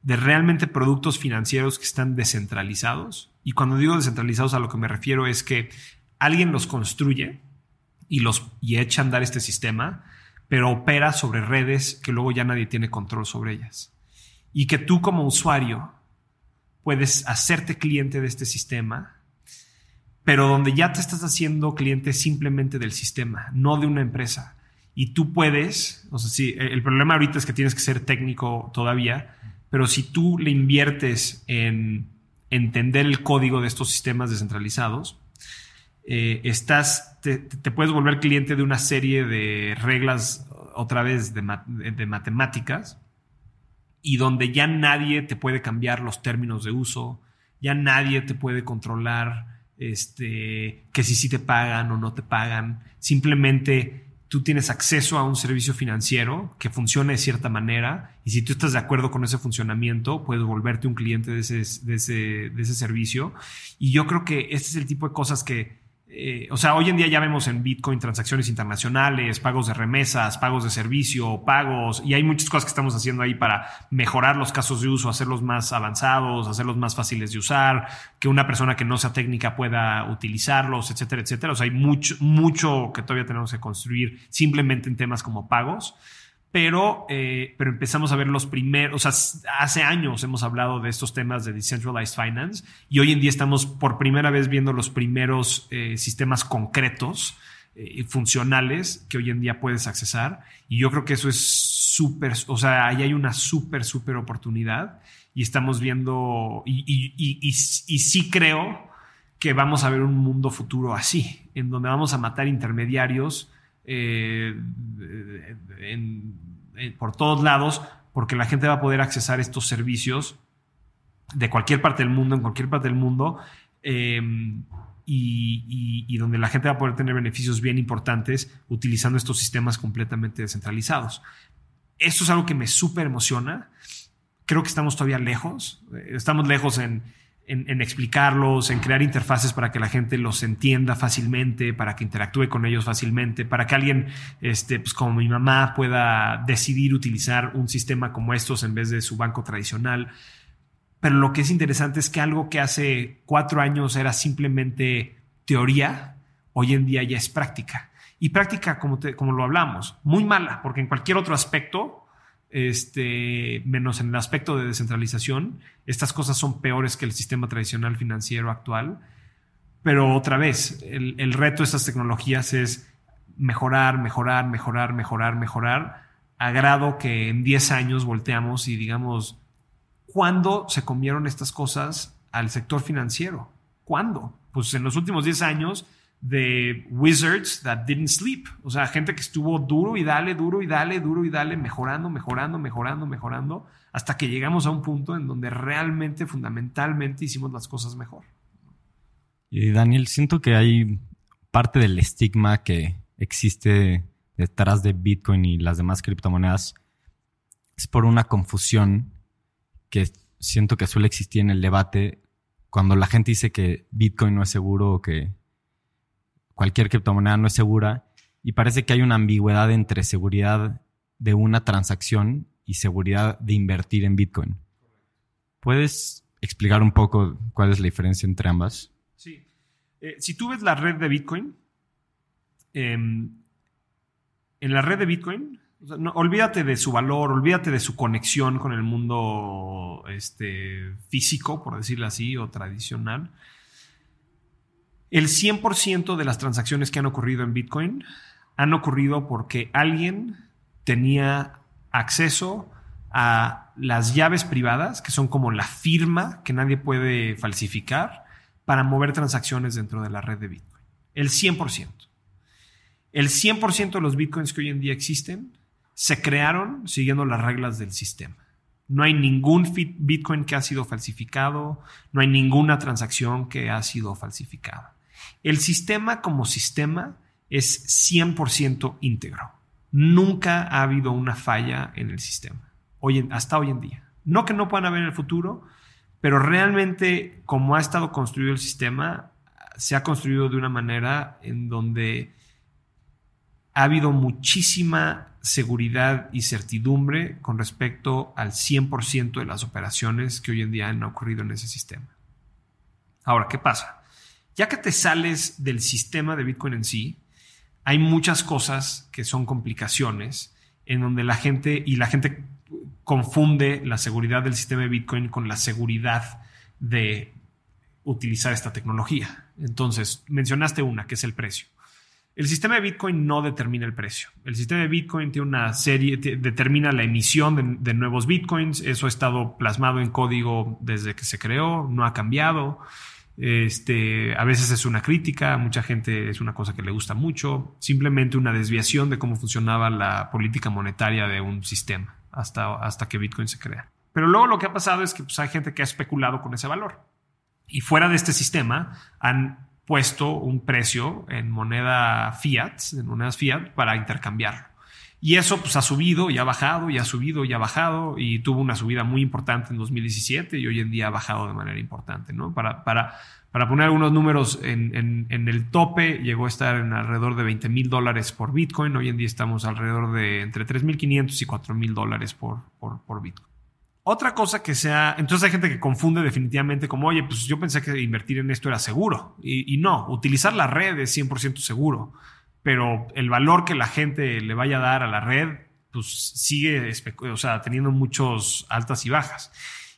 Speaker 2: de realmente productos financieros que están descentralizados. Y cuando digo descentralizados a lo que me refiero es que alguien los construye y, los, y echa a andar este sistema, pero opera sobre redes que luego ya nadie tiene control sobre ellas. Y que tú como usuario puedes hacerte cliente de este sistema, pero donde ya te estás haciendo cliente simplemente del sistema, no de una empresa. Y tú puedes, o sea, sí, el problema ahorita es que tienes que ser técnico todavía, pero si tú le inviertes en entender el código de estos sistemas descentralizados, eh, estás, te, puedes volver cliente de una serie de reglas, otra vez, de, matemáticas, y donde ya nadie te puede cambiar los términos de uso, ya nadie te puede controlar este, que si sí te pagan o no te pagan. Simplemente tú tienes acceso a un servicio financiero que funcione de cierta manera y si tú estás de acuerdo con ese funcionamiento, puedes volverte un cliente de ese, de ese, de ese servicio. Y yo creo que este es el tipo de cosas que eh, o sea, hoy en día ya vemos en Bitcoin transacciones internacionales, pagos de remesas, pagos de servicio, pagos, y hay muchas cosas que estamos haciendo ahí para mejorar los casos de uso, hacerlos más avanzados, hacerlos más fáciles de usar, que una persona que no sea técnica pueda utilizarlos, etcétera, etcétera. O sea, hay mucho, mucho que todavía tenemos que construir simplemente en temas como pagos pero, eh, pero empezamos a ver los primeros, o sea, hace años hemos hablado de estos temas de Decentralized Finance y hoy en día estamos por primera vez viendo los primeros eh, sistemas concretos eh, funcionales que hoy en día puedes accesar y yo creo que eso es súper, o sea, ahí hay una súper, súper oportunidad y estamos viendo y, y, y, y sí creo que vamos a ver un mundo futuro así, en donde vamos a matar intermediarios eh, por todos lados, porque la gente va a poder accesar estos servicios de cualquier parte del mundo, en cualquier parte del mundo, em, y, donde la gente va a poder tener beneficios bien importantes utilizando estos sistemas completamente descentralizados. Esto es algo que me súper emociona. Creo que estamos todavía lejos. Eh, estamos lejos en, en, explicarlos, en crear interfaces para que la gente los entienda fácilmente, para que interactúe con ellos fácilmente, para que alguien, este, pues como mi mamá, pueda decidir utilizar un sistema como estos en vez de su banco tradicional. Pero lo que es interesante es que algo que hace cuatro años era simplemente teoría, hoy en día ya es práctica. Y práctica, como, como lo hablamos, muy mala, porque en cualquier otro aspecto este, menos en el aspecto de descentralización, estas cosas son peores que el sistema tradicional financiero actual. Pero otra vez, el, reto de estas tecnologías es mejorar, mejorar, mejorar, mejorar, mejorar, a grado que en 10 años volteamos y digamos, ¿cuándo se comieron estas cosas al sector financiero? ¿Cuándo? Pues en los últimos 10 años de wizards that didn't sleep. O sea, gente que estuvo duro y dale, duro y dale, duro y dale, mejorando, mejorando, mejorando, mejorando, hasta que llegamos a un punto en donde realmente, fundamentalmente, hicimos las cosas mejor.
Speaker 3: Y Daniel, siento que hay parte del estigma que existe detrás de Bitcoin y las demás criptomonedas es por una confusión que siento que suele existir en el debate cuando la gente dice que Bitcoin no es seguro o que cualquier criptomoneda no es segura y parece que hay una ambigüedad entre seguridad de una transacción y seguridad de invertir en Bitcoin. ¿Puedes explicar un poco cuál es la diferencia entre ambas?
Speaker 2: Sí. Eh, si tú ves la red de Bitcoin, em, en la red de Bitcoin, olvídate de su valor, olvídate de su conexión con el mundo este, físico, por decirlo así, o tradicional. El 100% de las transacciones que han ocurrido en Bitcoin han ocurrido porque alguien tenía acceso a las llaves privadas, que son como la firma que nadie puede falsificar, para mover transacciones dentro de la red de Bitcoin. El 100%. El 100% de los Bitcoins que hoy en día existen se crearon siguiendo las reglas del sistema. No hay ningún Bitcoin que ha sido falsificado, no hay ninguna transacción que ha sido falsificada. El sistema como sistema es 100% íntegro. Nunca ha habido una falla en el sistema, hoy hasta hoy en día. No que no puedan haber en el futuro, pero realmente como ha estado construido el sistema, se ha construido de una manera en donde ha habido muchísima seguridad y certidumbre con respecto al 100% de las operaciones que hoy en día han ocurrido en ese sistema. Ahora, ¿qué pasa? Ya que te sales del sistema de Bitcoin en sí, hay muchas cosas que son complicaciones en donde la gente y la gente confunde la seguridad del sistema de Bitcoin con la seguridad de utilizar esta tecnología. Entonces, mencionaste una, que es el precio. El sistema de Bitcoin no determina el precio. El sistema de Bitcoin tiene una serie, determina la emisión de, nuevos Bitcoins. Eso ha estado plasmado en código desde que se creó, no ha cambiado. Este, a veces es una crítica, a mucha gente es una cosa que le gusta mucho, simplemente una desviación de cómo funcionaba la política monetaria de un sistema hasta, hasta que Bitcoin se crea. Pero luego lo que ha pasado es que pues, hay gente que ha especulado con ese valor. Y fuera de este sistema han puesto un precio en moneda fiat, en monedas fiat, para intercambiarlo. Y eso pues ha subido y ha bajado y ha subido y ha bajado y tuvo una subida muy importante en 2017 y hoy en día ha bajado de manera importante, ¿no? Para, para, para poner algunos números en, en, el tope, llegó a estar en alrededor de 20 mil dólares por Bitcoin. Hoy en día estamos alrededor de entre 3.500 y 4 mil dólares por, por, por Bitcoin. Otra cosa que sea, entonces hay gente que confunde definitivamente como, oye, pues yo pensé que invertir en esto era seguro. Y, no, utilizar la red es 100% seguro, pero el valor que la gente le vaya a dar a la red, pues sigue, o sea, teniendo muchos altas y bajas.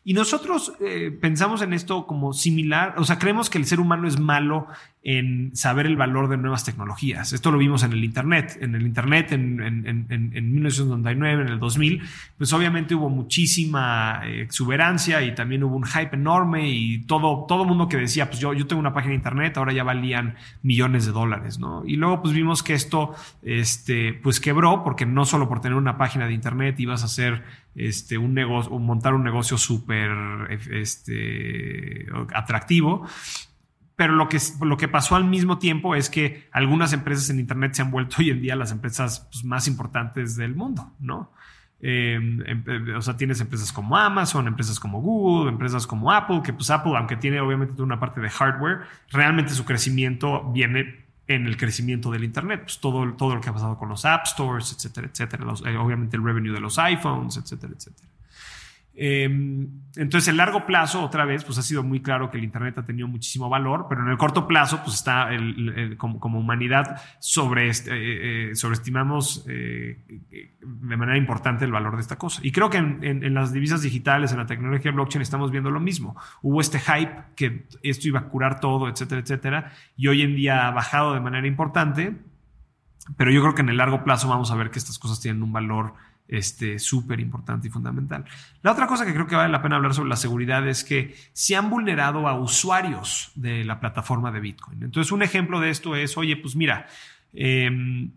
Speaker 2: Y nosotros eh, pensamos en esto como similar, o sea, creemos que el ser humano es malo en saber el valor de nuevas tecnologías. Esto lo vimos en el Internet. En el Internet, en, en, en, 1999, en el 2000, pues obviamente hubo muchísima eh, exuberancia y también hubo un hype enorme y todo, todo mundo que decía, pues yo, yo tengo una página de Internet, ahora ya valían millones de dólares, ¿no? Y luego pues vimos que esto, este, pues quebró porque no solo por tener una página de Internet ibas a hacer este, un negocio, montar un negocio súper este, atractivo. Pero lo que, lo que pasó al mismo tiempo es que algunas empresas en Internet se han vuelto hoy en día las empresas pues, más importantes del mundo, ¿no? Em, em, o sea, tienes empresas como Amazon, empresas como Google, empresas como Apple, que pues Apple, aunque tiene obviamente una parte de hardware, realmente su crecimiento viene en el crecimiento del Internet, pues todo, todo lo que ha pasado con los App Stores, etcétera, etcétera, eh, obviamente el revenue de los iPhones, etcétera, etcétera. Em, entonces, en largo plazo, otra vez, pues ha sido muy claro que el Internet ha tenido muchísimo valor, pero en el corto plazo, pues está como, humanidad este, eh, eh, sobreestimamos de manera importante el valor de esta cosa. Y creo que en, en, las divisas digitales, en la tecnología blockchain, estamos viendo lo mismo. Hubo este hype que esto iba a curar todo, etcétera, etcétera, y hoy en día ha bajado de manera importante, pero yo creo que en el largo plazo vamos a ver que estas cosas tienen un valor este, súper importante y fundamental. La otra cosa que creo que vale la pena hablar sobre la seguridad es que se han vulnerado a usuarios de la plataforma de Bitcoin. Entonces, un ejemplo de esto es, oye, pues mira, em,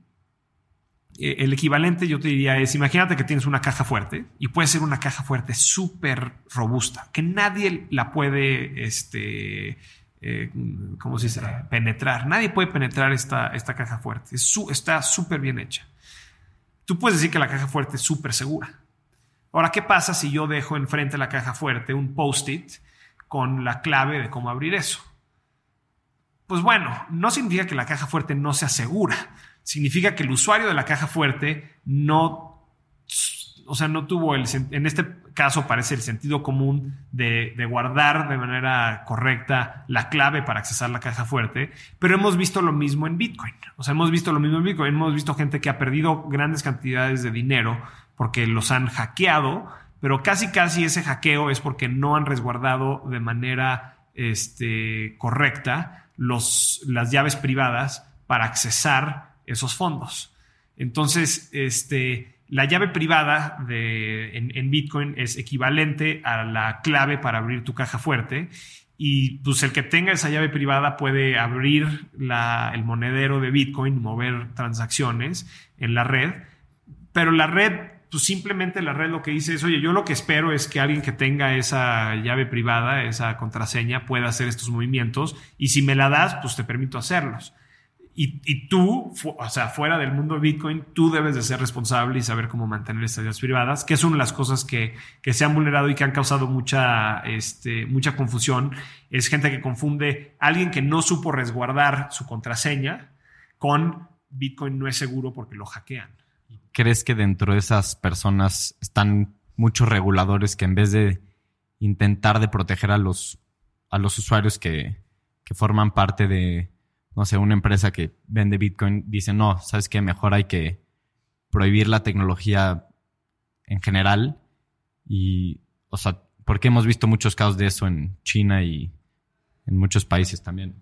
Speaker 2: e, el equivalente yo te diría es, imagínate que tienes una caja fuerte y puede ser una caja fuerte súper robusta, que nadie la puede, este, eh, ¿cómo se dice? Penetrar. Nadie puede penetrar esta, esta caja fuerte. está súper bien hecha. Tú puedes decir que la caja fuerte es súper segura. Ahora, ¿qué pasa si yo dejo enfrente de la caja fuerte un post-it con la clave de cómo abrir eso? Pues bueno, no significa que la caja fuerte no sea segura. Significa que el usuario de la caja fuerte no, o sea, no tuvo el, en este caso parece el sentido común de, guardar de manera correcta la clave para accesar la caja fuerte, pero hemos visto lo mismo en Bitcoin. O sea, hemos visto lo mismo en Bitcoin. Hemos visto gente que ha perdido grandes cantidades de dinero porque los han hackeado, pero casi casi ese hackeo es porque no han resguardado de manera este, correcta los, las llaves privadas para accesar esos fondos. Entonces, este, la llave privada de, en, Bitcoin es equivalente a la clave para abrir tu caja fuerte. Y pues el que tenga esa llave privada puede abrir el monedero de Bitcoin, mover transacciones en la red. Pero la red, pues simplemente la red lo que dice es, oye, yo lo que espero es que alguien que tenga esa llave privada, esa contraseña, pueda hacer estos movimientos. Y si me la das, pues te permito hacerlos. Y, tú, o sea, fuera del mundo de Bitcoin, tú debes de ser responsable y saber cómo mantener estas ideas privadas, que es una de las cosas que, se han vulnerado y que han causado mucha, este, mucha confusión. Es gente que confunde a alguien que no supo resguardar su contraseña con Bitcoin no es seguro porque lo hackean.
Speaker 3: ¿Crees que dentro de esas personas están muchos reguladores que en vez de intentar de proteger a los, a los usuarios que, que forman parte de no sé, una empresa que vende Bitcoin dice, no, sabes que mejor hay que prohibir la tecnología en general. Y, o sea, porque hemos visto muchos casos de eso en China y en muchos países también.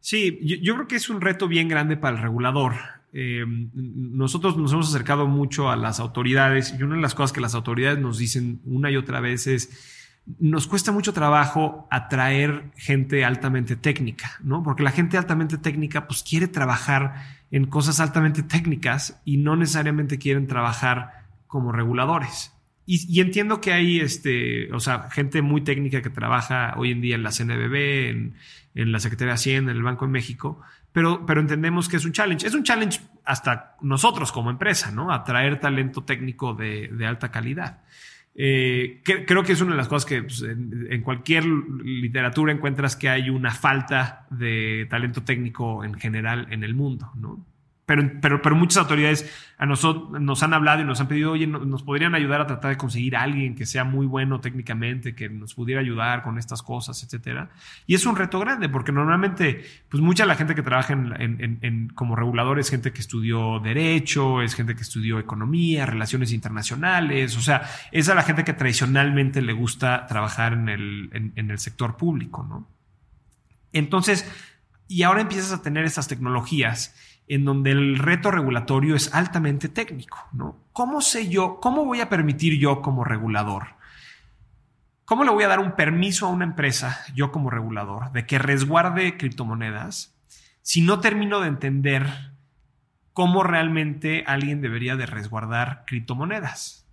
Speaker 2: Sí, yo, creo que es un reto bien grande para el regulador. Eh, nosotros nos hemos acercado mucho a las autoridades y una de las cosas que las autoridades nos dicen una y otra vez es, nos cuesta mucho trabajo atraer gente altamente técnica, ¿no? Porque la gente altamente técnica pues quiere trabajar en cosas altamente técnicas y no necesariamente quieren trabajar como reguladores. Y, entiendo que hay, este, o sea, gente muy técnica que trabaja hoy en día en la CNBB, en, la Secretaría de Hacienda, en el Banco de México, pero, pero entendemos que es un challenge. Es un challenge hasta nosotros como empresa, ¿no? Atraer talento técnico de alta calidad. Eh, creo que es una de las cosas que pues, en, cualquier literatura encuentras que hay una falta de talento técnico en general en el mundo, ¿no? Pero, pero, muchas autoridades a nosotros nos han hablado y nos han pedido, oye, nos podrían ayudar a tratar de conseguir a alguien que sea muy bueno técnicamente, que nos pudiera ayudar con estas cosas, etcétera. Y es un reto grande, porque normalmente, pues mucha de la gente que trabaja en, como regulador es gente que estudió Derecho, es gente que estudió Economía, Relaciones Internacionales, o sea, es a la gente que tradicionalmente le gusta trabajar en el, en el sector público, ¿no? Entonces, y ahora empiezas a tener estas tecnologías en donde el reto regulatorio es altamente técnico. ¿Cómo sé yo, cómo voy a permitir yo como regulador? ¿Cómo le voy a dar un permiso a una empresa, yo como regulador, de que resguarde criptomonedas si no termino de entender cómo realmente alguien debería de resguardar criptomonedas?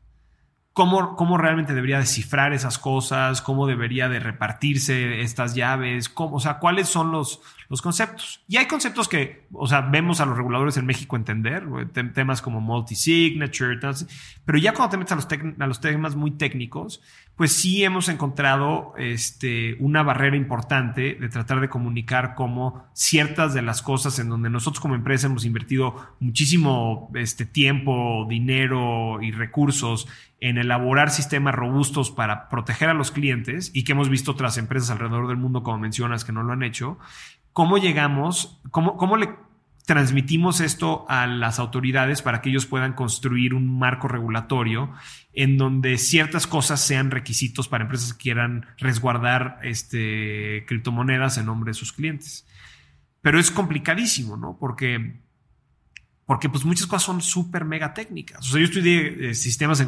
Speaker 2: Cómo, realmente debería descifrar esas cosas, cómo debería de repartirse estas llaves, cómo, o sea, cuáles son los, los conceptos. Y hay conceptos que, o sea, vemos a los reguladores en México entender, temas como multi-signature, pero ya cuando te metes a los, a los temas muy técnicos, pues sí hemos encontrado este, una barrera importante de tratar de comunicar cómo ciertas de las cosas en donde nosotros como empresa hemos invertido muchísimo este, tiempo, dinero y recursos en elaborar sistemas robustos para proteger a los clientes y que hemos visto otras empresas alrededor del mundo, como mencionas, que no lo han hecho, ¿cómo llegamos, cómo, cómo le transmitimos esto a las autoridades para que ellos puedan construir un marco regulatorio en donde ciertas cosas sean requisitos para empresas que quieran resguardar este, criptomonedas en nombre de sus clientes. Pero es complicadísimo, ¿no? Porque, porque pues muchas cosas son súper mega técnicas. O sea, yo estudié eh, sistemas en,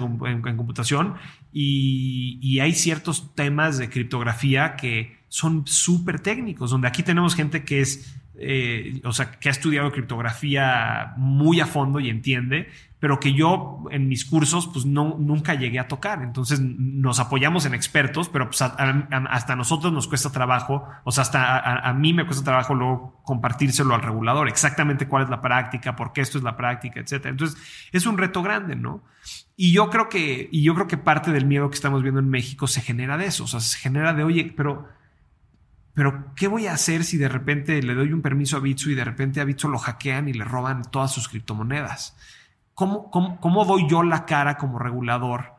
Speaker 2: computación y, y hay ciertos temas de criptografía que son súper técnicos, donde aquí tenemos gente que es eh, o sea, que ha estudiado criptografía muy a fondo y entiende, pero que yo en mis cursos pues no, nunca llegué a tocar. Entonces nos apoyamos en expertos, pero pues hasta a nosotros nos cuesta trabajo, o sea, hasta a, mí me cuesta trabajo luego compartírselo al regulador, exactamente cuál es la práctica, por qué esto es la práctica, etcétera. Entonces es un reto grande, ¿no? Y yo creo que, y yo creo que parte del miedo que estamos viendo en México se genera de eso, o sea, se genera de, oye, pero pero, ¿qué voy a hacer si de repente le doy un permiso a Bitso y de repente a Bitso lo hackean y le roban todas sus criptomonedas? ¿Cómo, cómo, cómo doy yo la cara como regulador?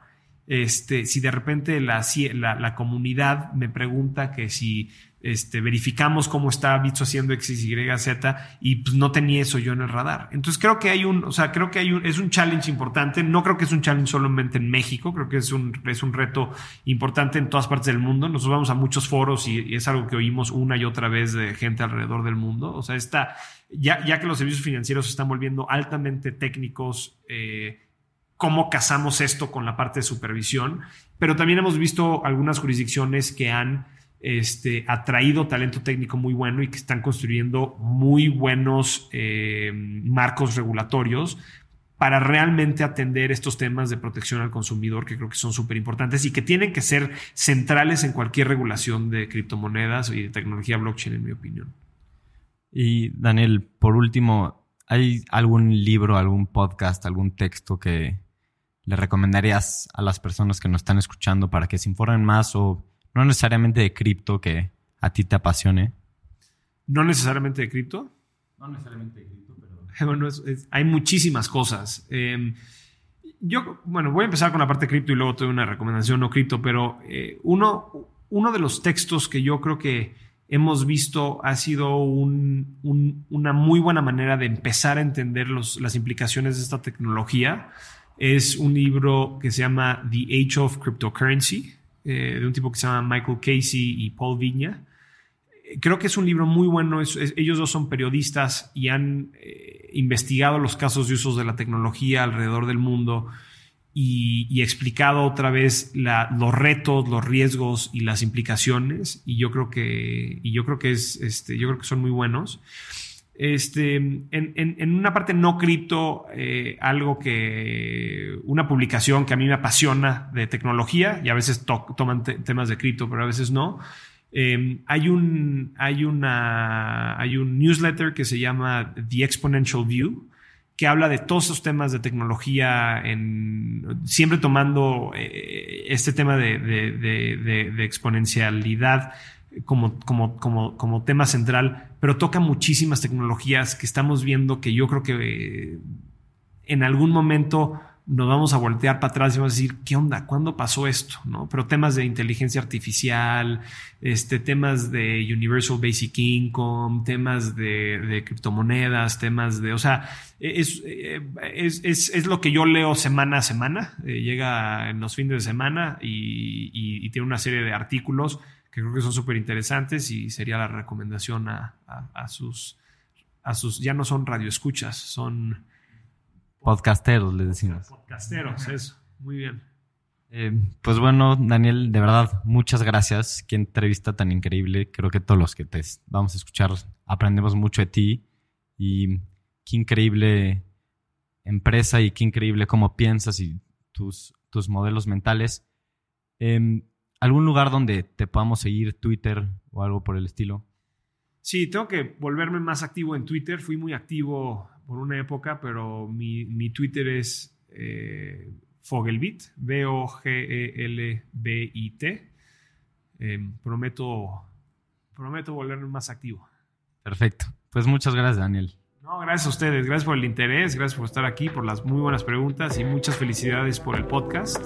Speaker 2: Este, si de repente la, la, la comunidad me pregunta que si este, verificamos cómo está Bitso haciendo X, Y, Z y pues no tenía eso yo en el radar. Entonces creo que hay un, o sea, creo que hay un, es un challenge importante. No creo que es un challenge solamente en México, creo que es un, es un reto importante en todas partes del mundo. Nosotros vamos a muchos foros y, es algo que oímos una y otra vez de gente alrededor del mundo. O sea, está, ya, ya que los servicios financieros se están volviendo altamente técnicos, eh, cómo casamos esto con la parte de supervisión, pero también hemos visto algunas jurisdicciones que han este, atraído talento técnico muy bueno y que están construyendo muy buenos eh, marcos regulatorios para realmente atender estos temas de protección al consumidor que creo que son súper importantes y que tienen que ser centrales en cualquier regulación de criptomonedas y de tecnología blockchain, en mi opinión.
Speaker 3: Y Daniel, por último, ¿hay algún libro, algún podcast, algún texto que le recomendarías a las personas que nos están escuchando para que se informen más o no necesariamente de cripto que a ti te apasione?
Speaker 2: No necesariamente de cripto.
Speaker 3: No necesariamente de cripto, pero...
Speaker 2: Bueno, hay muchísimas cosas. Em, yo, bueno, voy a empezar con la parte de cripto y luego te doy una recomendación no cripto, pero eh, uno, uno de los textos que yo creo que hemos visto ha sido una muy buena manera de empezar a entender las implicaciones de esta tecnología. Es un libro que se llama The Age of Cryptocurrency, eh, de un tipo que se llama Michael Casey y Paul Viña. Creo que es un libro muy bueno. ellos dos son periodistas y han eh, investigado los casos de usos de la tecnología alrededor del mundo y, explicado otra vez los retos, los riesgos y las implicaciones. Y yo creo que, y yo creo que, es, este, yo creo que son muy buenos. Este, en, una parte no cripto, eh, algo que, una publicación que a mí me apasiona de tecnología, y a veces toman temas de cripto, pero a veces no. Eh, hay, un, hay, una, hay un newsletter que se llama The Exponential View, que habla de todos esos temas de tecnología, en, siempre tomando eh, este tema de, de, exponencialidad como, como, como, como, tema central, pero toca muchísimas tecnologías que estamos viendo que yo creo que eh, en algún momento nos vamos a voltear para atrás y vamos a decir, ¿qué onda? ¿Cuándo pasó esto? ¿No? Pero temas de inteligencia artificial, este, temas de Universal Basic Income, temas de, criptomonedas, temas de, o sea, es, es, lo que yo leo semana a semana, eh, llega en los fines de semana y, tiene una serie de artículos que creo que son súper interesantes y sería la recomendación a, a, sus, a sus, ya no son radioescuchas, son
Speaker 3: Podcasteros, les decimos.
Speaker 2: Podcasteros, eso. Muy bien.
Speaker 3: Eh, pues bueno, Daniel, de verdad, muchas gracias. Qué entrevista tan increíble. Creo que todos los que te vamos a escuchar aprendemos mucho de ti y qué increíble empresa y qué increíble cómo piensas y tus, tus modelos mentales. Em, ¿Algún lugar donde te podamos seguir, Twitter o algo por el estilo?
Speaker 2: Sí, tengo que volverme más activo en Twitter. Fui muy activo por una época, pero mi, mi Twitter es eh, Fogelbit, V-O-G-E-L-B-I-T. Em, prometo, prometo volverme más activo.
Speaker 3: Perfecto. Pues muchas gracias, Daniel.
Speaker 2: No, gracias a ustedes. Gracias por el interés, gracias por estar aquí, por las muy buenas preguntas y muchas felicidades por el podcast.